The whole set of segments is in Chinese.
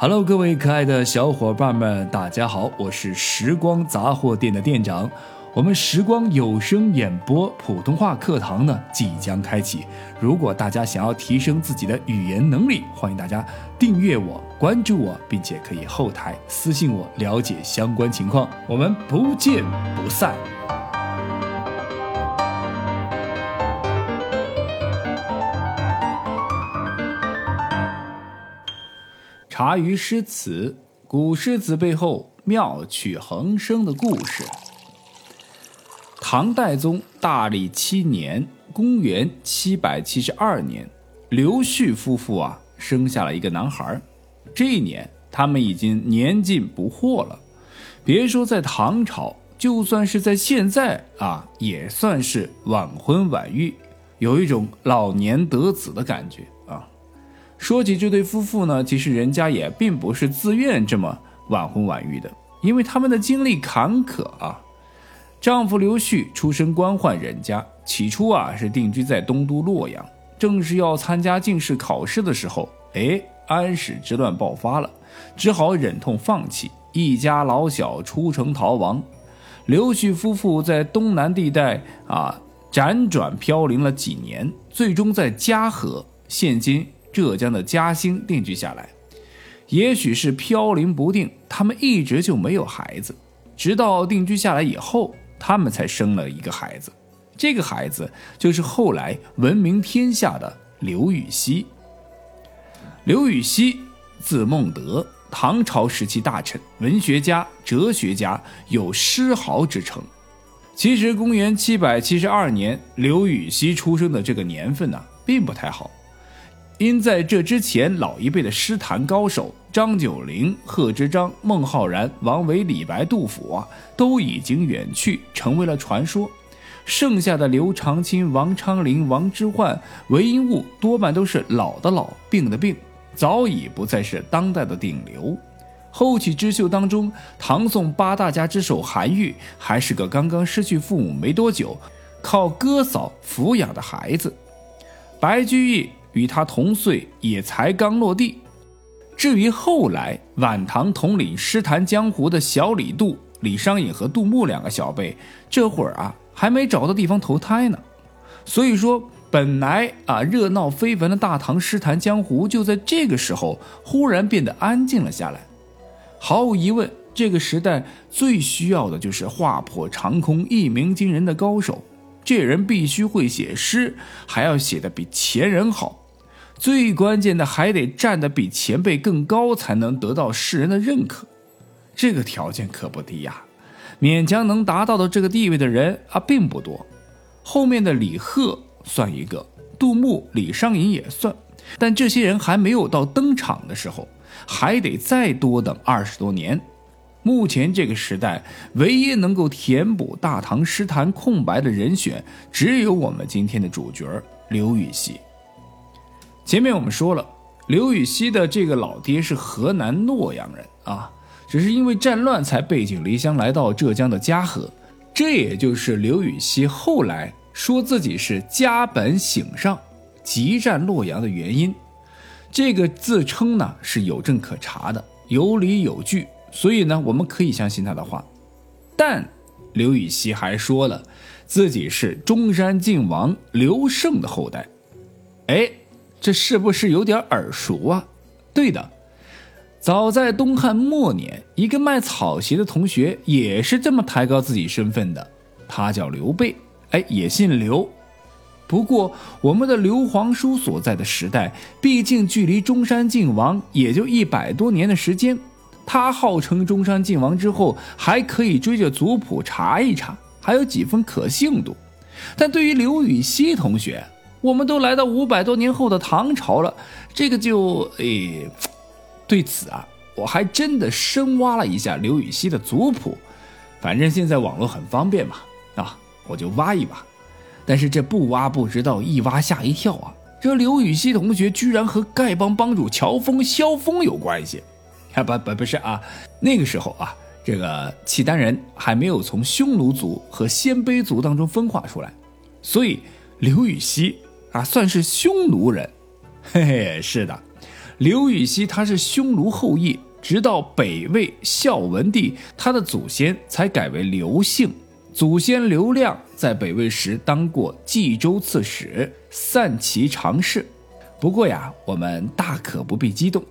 Hello，各位可爱的小伙伴们，大家好，我是时光杂货店的店长。我们时光有声演播普通话课堂呢即将开启。如果大家想要提升自己的语言能力，欢迎大家订阅我、关注我，并且可以后台私信我了解相关情况。我们不见不散。茶余诗词，古诗词背后妙趣横生的故事。唐代宗大历七年，公元七百七十二年，刘旭夫妇啊生下了一个男孩。这一年，他们已经年近不惑了。别说在唐朝，就算是在现在啊，也算是晚婚晚育，有一种老年得子的感觉。说起这对夫妇呢，其实人家也并不是自愿这么晚婚晚育的，因为他们的经历坎坷啊。丈夫刘旭出身官宦人家，起初啊是定居在东都洛阳。正是要参加进士考试的时候，哎，安史之乱爆发了，只好忍痛放弃，一家老小出城逃亡。刘旭夫妇在东南地带啊辗转飘零了几年，最终在嘉禾（现今）。浙江的嘉兴定居下来，也许是飘零不定，他们一直就没有孩子。直到定居下来以后，他们才生了一个孩子。这个孩子就是后来闻名天下的刘禹锡。刘禹锡字孟德，唐朝时期大臣、文学家、哲学家，有诗豪之称。其实，公元七百七十二年，刘禹锡出生的这个年份呢，并不太好。因在这之前，老一辈的诗坛高手张九龄、贺知章、孟浩然、王维、李白、杜甫啊，都已经远去，成为了传说。剩下的刘长卿、王昌龄、王之涣、韦应物，多半都是老的老，病的病，早已不再是当代的顶流。后起之秀当中，唐宋八大家之首韩愈，还是个刚刚失去父母没多久，靠哥嫂抚养的孩子。白居易。与他同岁，也才刚落地。至于后来晚唐统领诗坛江湖的小李杜、李商隐和杜牧两个小辈，这会儿啊还没找到地方投胎呢。所以说，本来啊热闹非凡的大唐诗坛江湖，就在这个时候忽然变得安静了下来。毫无疑问，这个时代最需要的就是划破长空、一鸣惊人的高手。这人必须会写诗，还要写的比前人好，最关键的还得站得比前辈更高，才能得到世人的认可。这个条件可不低呀，勉强能达到的这个地位的人啊并不多。后面的李贺算一个，杜牧、李商隐也算，但这些人还没有到登场的时候，还得再多等二十多年。目前这个时代，唯一能够填补大唐诗坛空白的人选，只有我们今天的主角刘禹锡。前面我们说了，刘禹锡的这个老爹是河南洛阳人啊，只是因为战乱才背井离乡来到浙江的嘉禾，这也就是刘禹锡后来说自己是家本省上，急战洛阳的原因。这个自称呢是有证可查的，有理有据。所以呢，我们可以相信他的话，但刘禹锡还说了自己是中山靖王刘胜的后代。哎，这是不是有点耳熟啊？对的，早在东汉末年，一个卖草鞋的同学也是这么抬高自己身份的。他叫刘备，哎，也姓刘。不过，我们的刘皇叔所在的时代，毕竟距离中山靖王也就一百多年的时间。他号称中山靖王之后，还可以追着族谱查一查，还有几分可信度。但对于刘禹锡同学，我们都来到五百多年后的唐朝了，这个就诶，对此啊，我还真的深挖了一下刘禹锡的族谱。反正现在网络很方便嘛，啊，我就挖一挖。但是这不挖不知道，一挖吓一跳啊！这刘禹锡同学居然和丐帮帮主乔峰、萧峰有关系。啊不不不是啊，那个时候啊，这个契丹人还没有从匈奴族和鲜卑族当中分化出来，所以刘禹锡啊算是匈奴人。嘿嘿，是的，刘禹锡他是匈奴后裔，直到北魏孝文帝，他的祖先才改为刘姓。祖先刘亮在北魏时当过冀州刺史、散骑常侍。不过呀，我们大可不必激动，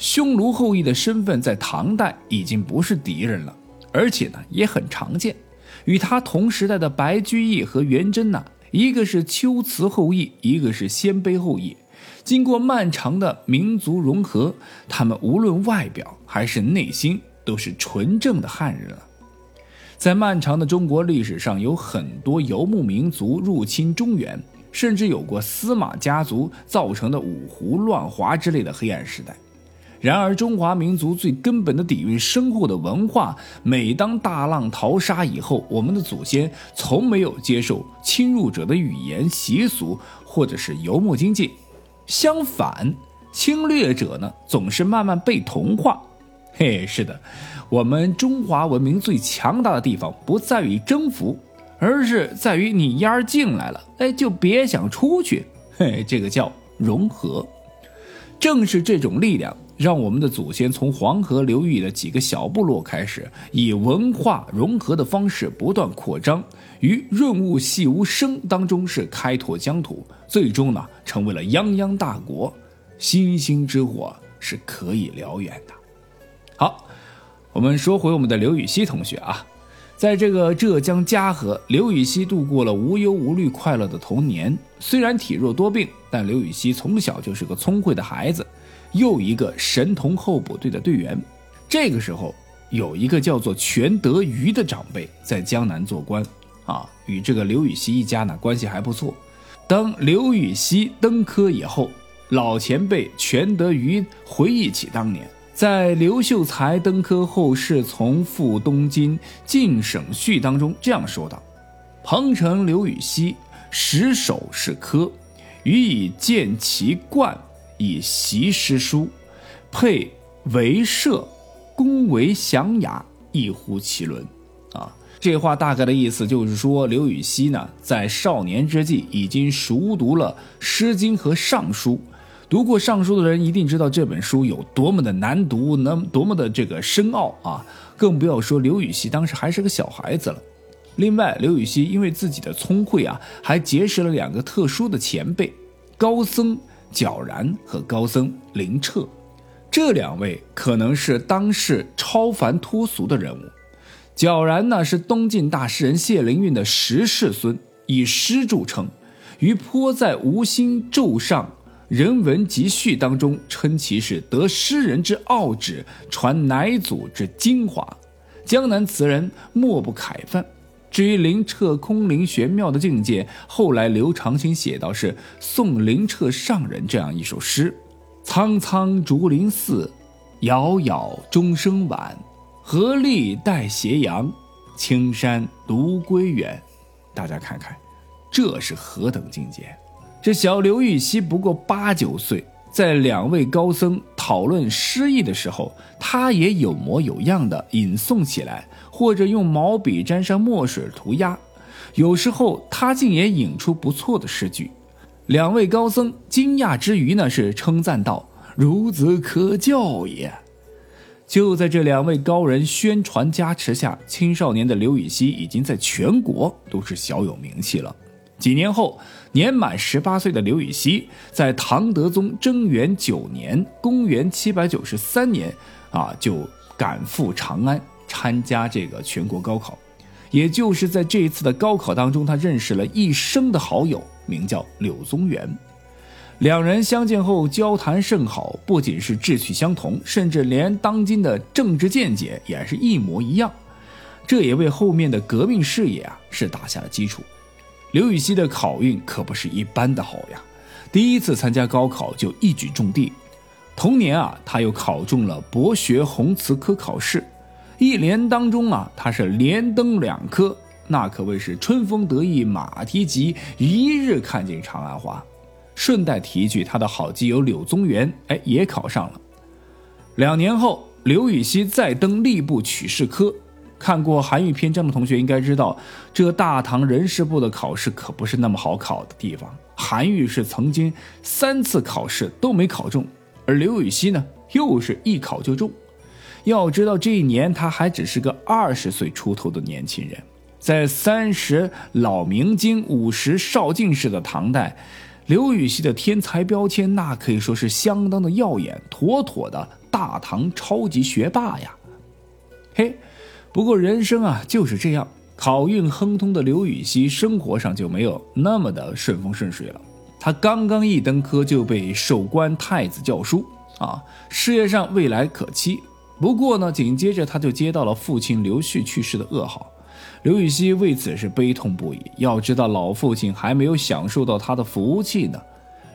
匈奴后裔的身份在唐代已经不是敌人了，而且呢也很常见。与他同时代的白居易和元贞呐，一个是龟兹后裔，一个是鲜卑后裔。经过漫长的民族融合，他们无论外表还是内心都是纯正的汉人了。在漫长的中国历史上，有很多游牧民族入侵中原，甚至有过司马家族造成的五胡乱华之类的黑暗时代。然而，中华民族最根本的底蕴深厚的文化，每当大浪淘沙以后，我们的祖先从没有接受侵入者的语言习俗，或者是游牧经济。相反，侵略者呢总是慢慢被同化。嘿，是的，我们中华文明最强大的地方不在于征服，而是在于你丫进来了，哎，就别想出去。嘿，这个叫融合。正是这种力量，让我们的祖先从黄河流域的几个小部落开始，以文化融合的方式不断扩张，于润物细无声当中是开拓疆土。最终呢，成为了泱泱大国，星星之火是可以燎原的。好，我们说回我们的刘禹锡同学啊，在这个浙江嘉禾，刘禹锡度过了无忧无虑、快乐的童年。虽然体弱多病，但刘禹锡从小就是个聪慧的孩子，又一个神童候补队的队员。这个时候，有一个叫做全德瑜的长辈在江南做官，啊，与这个刘禹锡一家呢关系还不错。当刘禹锡登科以后，老前辈全德瑜回忆起当年，在刘秀才登科后侍从赴东京进省序当中这样说道：“彭城刘禹锡实首是科，予以见其冠，以习诗书，配为社，恭为祥雅，异乎其伦。”啊。这话大概的意思就是说，刘禹锡呢，在少年之际已经熟读了《诗经》和《尚书》。读过《尚书》的人一定知道这本书有多么的难读，能多么的这个深奥啊！更不要说刘禹锡当时还是个小孩子了。另外，刘禹锡因为自己的聪慧啊，还结识了两个特殊的前辈：高僧皎然和高僧林彻。这两位可能是当世超凡脱俗的人物。皎然呢是东晋大诗人谢灵运的十世孙，以诗著称，于颇在吴兴咒上人文集序当中称其是得诗人之傲旨，传乃祖之精华，江南词人莫不慨叹。至于灵澈空灵玄妙的境界，后来刘长卿写到是送灵澈上人这样一首诗：苍苍竹林寺，杳杳钟声晚。何力带斜阳，青山独归远。大家看看，这是何等境界！这小刘禹锡不过八九岁，在两位高僧讨论诗意的时候，他也有模有样的吟诵起来，或者用毛笔沾上墨水涂鸦。有时候他竟也引出不错的诗句。两位高僧惊讶之余呢，是称赞道：“孺子可教也。”就在这两位高人宣传加持下，青少年的刘禹锡已经在全国都是小有名气了。几年后，年满十八岁的刘禹锡在唐德宗贞元九年（公元793年）啊，就赶赴长安参加这个全国高考。也就是在这一次的高考当中，他认识了一生的好友，名叫柳宗元。两人相见后交谈甚好，不仅是志趣相同，甚至连当今的政治见解也是一模一样。这也为后面的革命事业啊是打下了基础。刘禹锡的考运可不是一般的好呀，第一次参加高考就一举中第。同年啊，他又考中了博学弘词科考试，一年当中啊，他是连登两科，那可谓是春风得意马蹄疾，一日看尽长安花。顺带提一句，他的好基友柳宗元，哎，也考上了。两年后，刘禹锡再登吏部取士科。看过韩愈篇章的同学应该知道，这大唐人事部的考试可不是那么好考的地方。韩愈是曾经三次考试都没考中，而刘禹锡呢，又是一考就中。要知道，这一年他还只是个二十岁出头的年轻人，在三十老明经、五十少进士的唐代，刘禹锡的天才标签那可以说是相当的耀眼，妥妥的大唐超级学霸呀！嘿，不过人生啊就是这样，考运亨通的刘禹锡生活上就没有那么的顺风顺水了。他刚刚一登科就被授官太子教书啊，事业上未来可期。不过呢，紧接着他就接到了父亲刘旭去世的噩耗，刘禹锡为此是悲痛不已。要知道老父亲还没有享受到他的福气呢。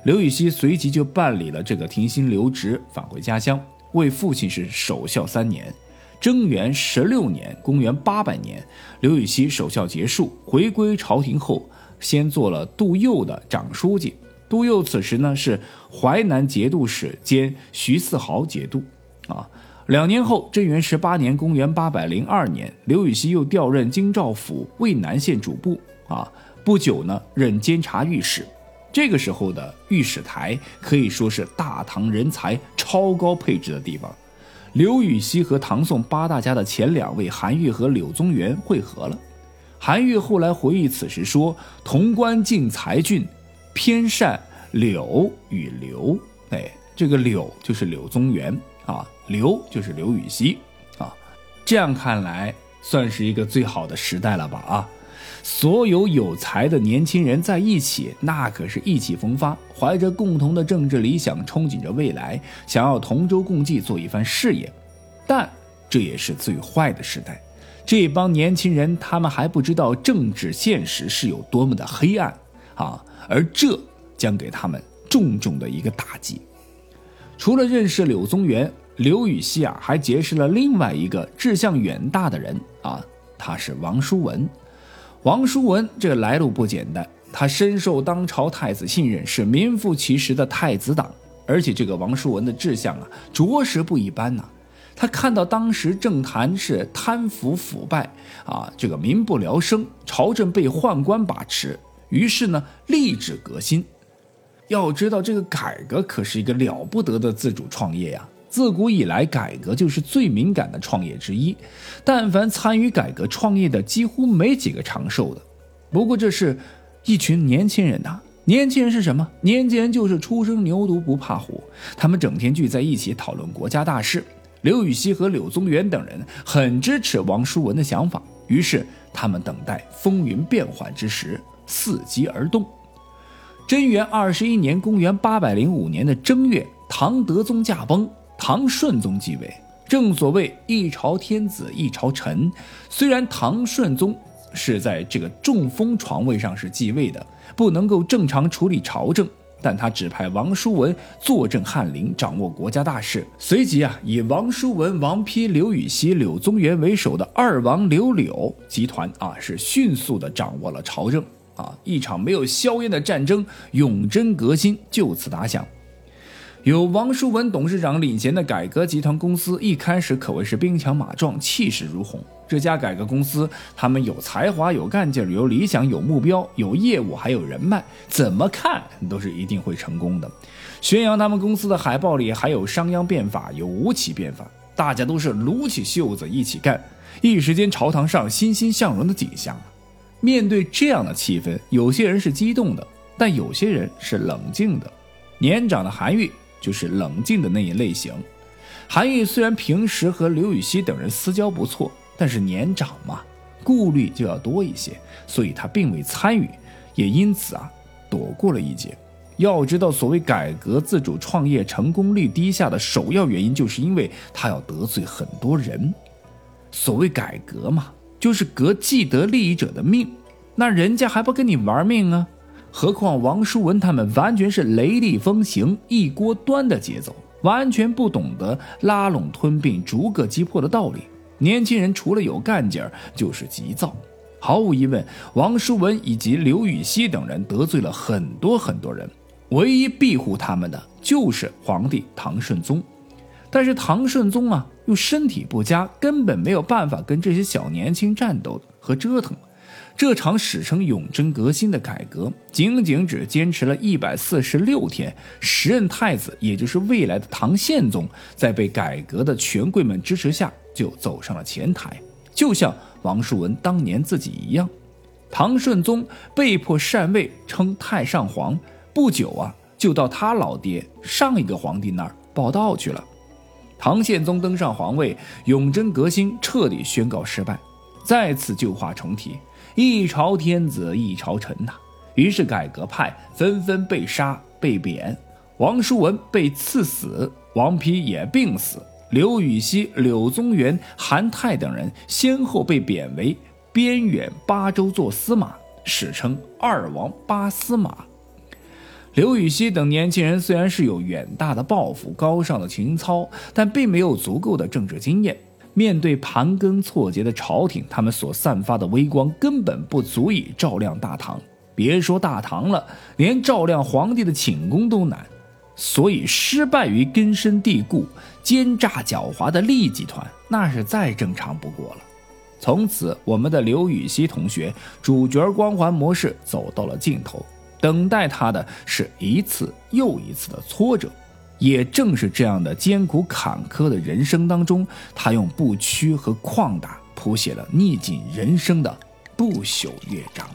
刘禹锡随即就办理了这个停薪留职，返回家乡，为父亲是守孝三年。贞元十六年（公元八百年），刘禹锡守孝结束，回归朝廷后，先做了杜佑的长书记。杜佑此时呢是淮南节度使兼徐四豪节度，啊。两年后，贞元十八年（公元八百零二年），刘禹锡又调任京兆府渭南县主簿。啊，不久呢，任监察御史。这个时候的御史台可以说是大唐人才超高配置的地方。刘禹锡和唐宋八大家的前两位韩愈和柳宗元会合了。韩愈后来回忆此时说：“潼关尽才俊，偏善柳与刘。”哎，这个柳就是柳宗元。啊，刘就是刘禹锡啊，这样看来算是一个最好的时代了吧？啊，所有有才的年轻人在一起，那可是意气风发，怀着共同的政治理想，憧憬着未来，想要同舟共济，做一番事业。但这也是最坏的时代，这帮年轻人他们还不知道政治现实是有多么的黑暗啊，而这将给他们重重的一个打击。除了认识柳宗元，刘禹锡啊，还结识了另外一个志向远大的人啊，他是王叔文。王叔文这个来路不简单，他深受当朝太子信任，是名副其实的太子党。而且这个王叔文的志向啊，着实不一般呐。他看到当时政坛是贪腐腐败啊，这个民不聊生，朝政被宦官把持，于是呢，立志革新。要知道，这个改革可是一个了不得的自主创业呀！自古以来，改革就是最敏感的创业之一。但凡参与改革创业的，几乎没几个长寿的。不过，这是一群年轻人呐！年轻人是什么？年轻人就是初生牛犊不怕虎。他们整天聚在一起讨论国家大事。刘禹锡和柳宗元等人很支持王叔文的想法，于是他们等待风云变幻之时，伺机而动。贞元二十一年（公元八百零五年）的正月，唐德宗驾崩，唐顺宗继位。正所谓一朝天子一朝臣，虽然唐顺宗是在这个中风床位上是继位的，不能够正常处理朝政，但他指派王叔文坐镇翰林，掌握国家大事。随即啊，以王叔文、王丕、刘禹锡、柳宗元为首的二王刘柳集团啊，是迅速的掌握了朝政。啊！一场没有硝烟的战争，永贞革新就此打响。由王叔文董事长领衔的改革集团公司，一开始可谓是兵强马壮，气势如虹。这家改革公司，他们有才华、有干劲、有理想、有目标、有业务，还有人脉，怎么看都是一定会成功的。宣扬他们公司的海报里还有商鞅变法，有吴起变法，大家都是撸起袖子一起干，一时间朝堂上欣欣向荣的景象。面对这样的气氛，有些人是激动的，但有些人是冷静的。年长的韩愈就是冷静的那一类型。韩愈虽然平时和刘禹锡等人私交不错，但是年长嘛，顾虑就要多一些，所以他并未参与，也因此啊躲过了一劫。要知道，所谓改革自主创业成功率低下的首要原因，就是因为他要得罪很多人。所谓改革嘛。就是革既得利益者的命，那人家还不跟你玩命啊？何况王叔文他们完全是雷厉风行、一锅端的节奏，完全不懂得拉拢吞并、逐个击破的道理。年轻人除了有干劲儿，就是急躁。毫无疑问，王叔文以及刘禹锡等人得罪了很多很多人，唯一庇护他们的就是皇帝唐顺宗。但是唐顺宗啊，又身体不佳，根本没有办法跟这些小年轻战斗和折腾。这场史称永贞革新的改革，仅仅只坚持了一百四十六天，时任太子，也就是未来的唐宪宗，在被改革的权贵们支持下，就走上了前台，就像王叔文当年自己一样。唐顺宗被迫禅位，称太上皇，不久啊，就到他老爹上一个皇帝那儿报道去了。唐宪宗登上皇位，永贞革新彻底宣告失败，再次旧话重提。一朝天子一朝臣呐，于是改革派纷纷被杀被贬，王叔文被赐死，王丕也病死，刘禹锡、柳宗元、韩泰等人先后被贬为边远八州做司马，史称二王八司马。刘禹锡等年轻人虽然是有远大的抱负、高尚的情操，但并没有足够的政治经验。面对盘根错节的朝廷，他们所散发的微光根本不足以照亮大唐。别说大唐了，连照亮皇帝的寝宫都难。所以，失败于根深蒂固、奸诈狡猾的利益集团，那是再正常不过了。从此，我们的刘禹锡同学主角光环模式走到了尽头，等待他的是一次又一次的挫折。也正是这样的艰苦坎坷的人生当中，他用不屈和旷达谱写了逆境人生的不朽乐章。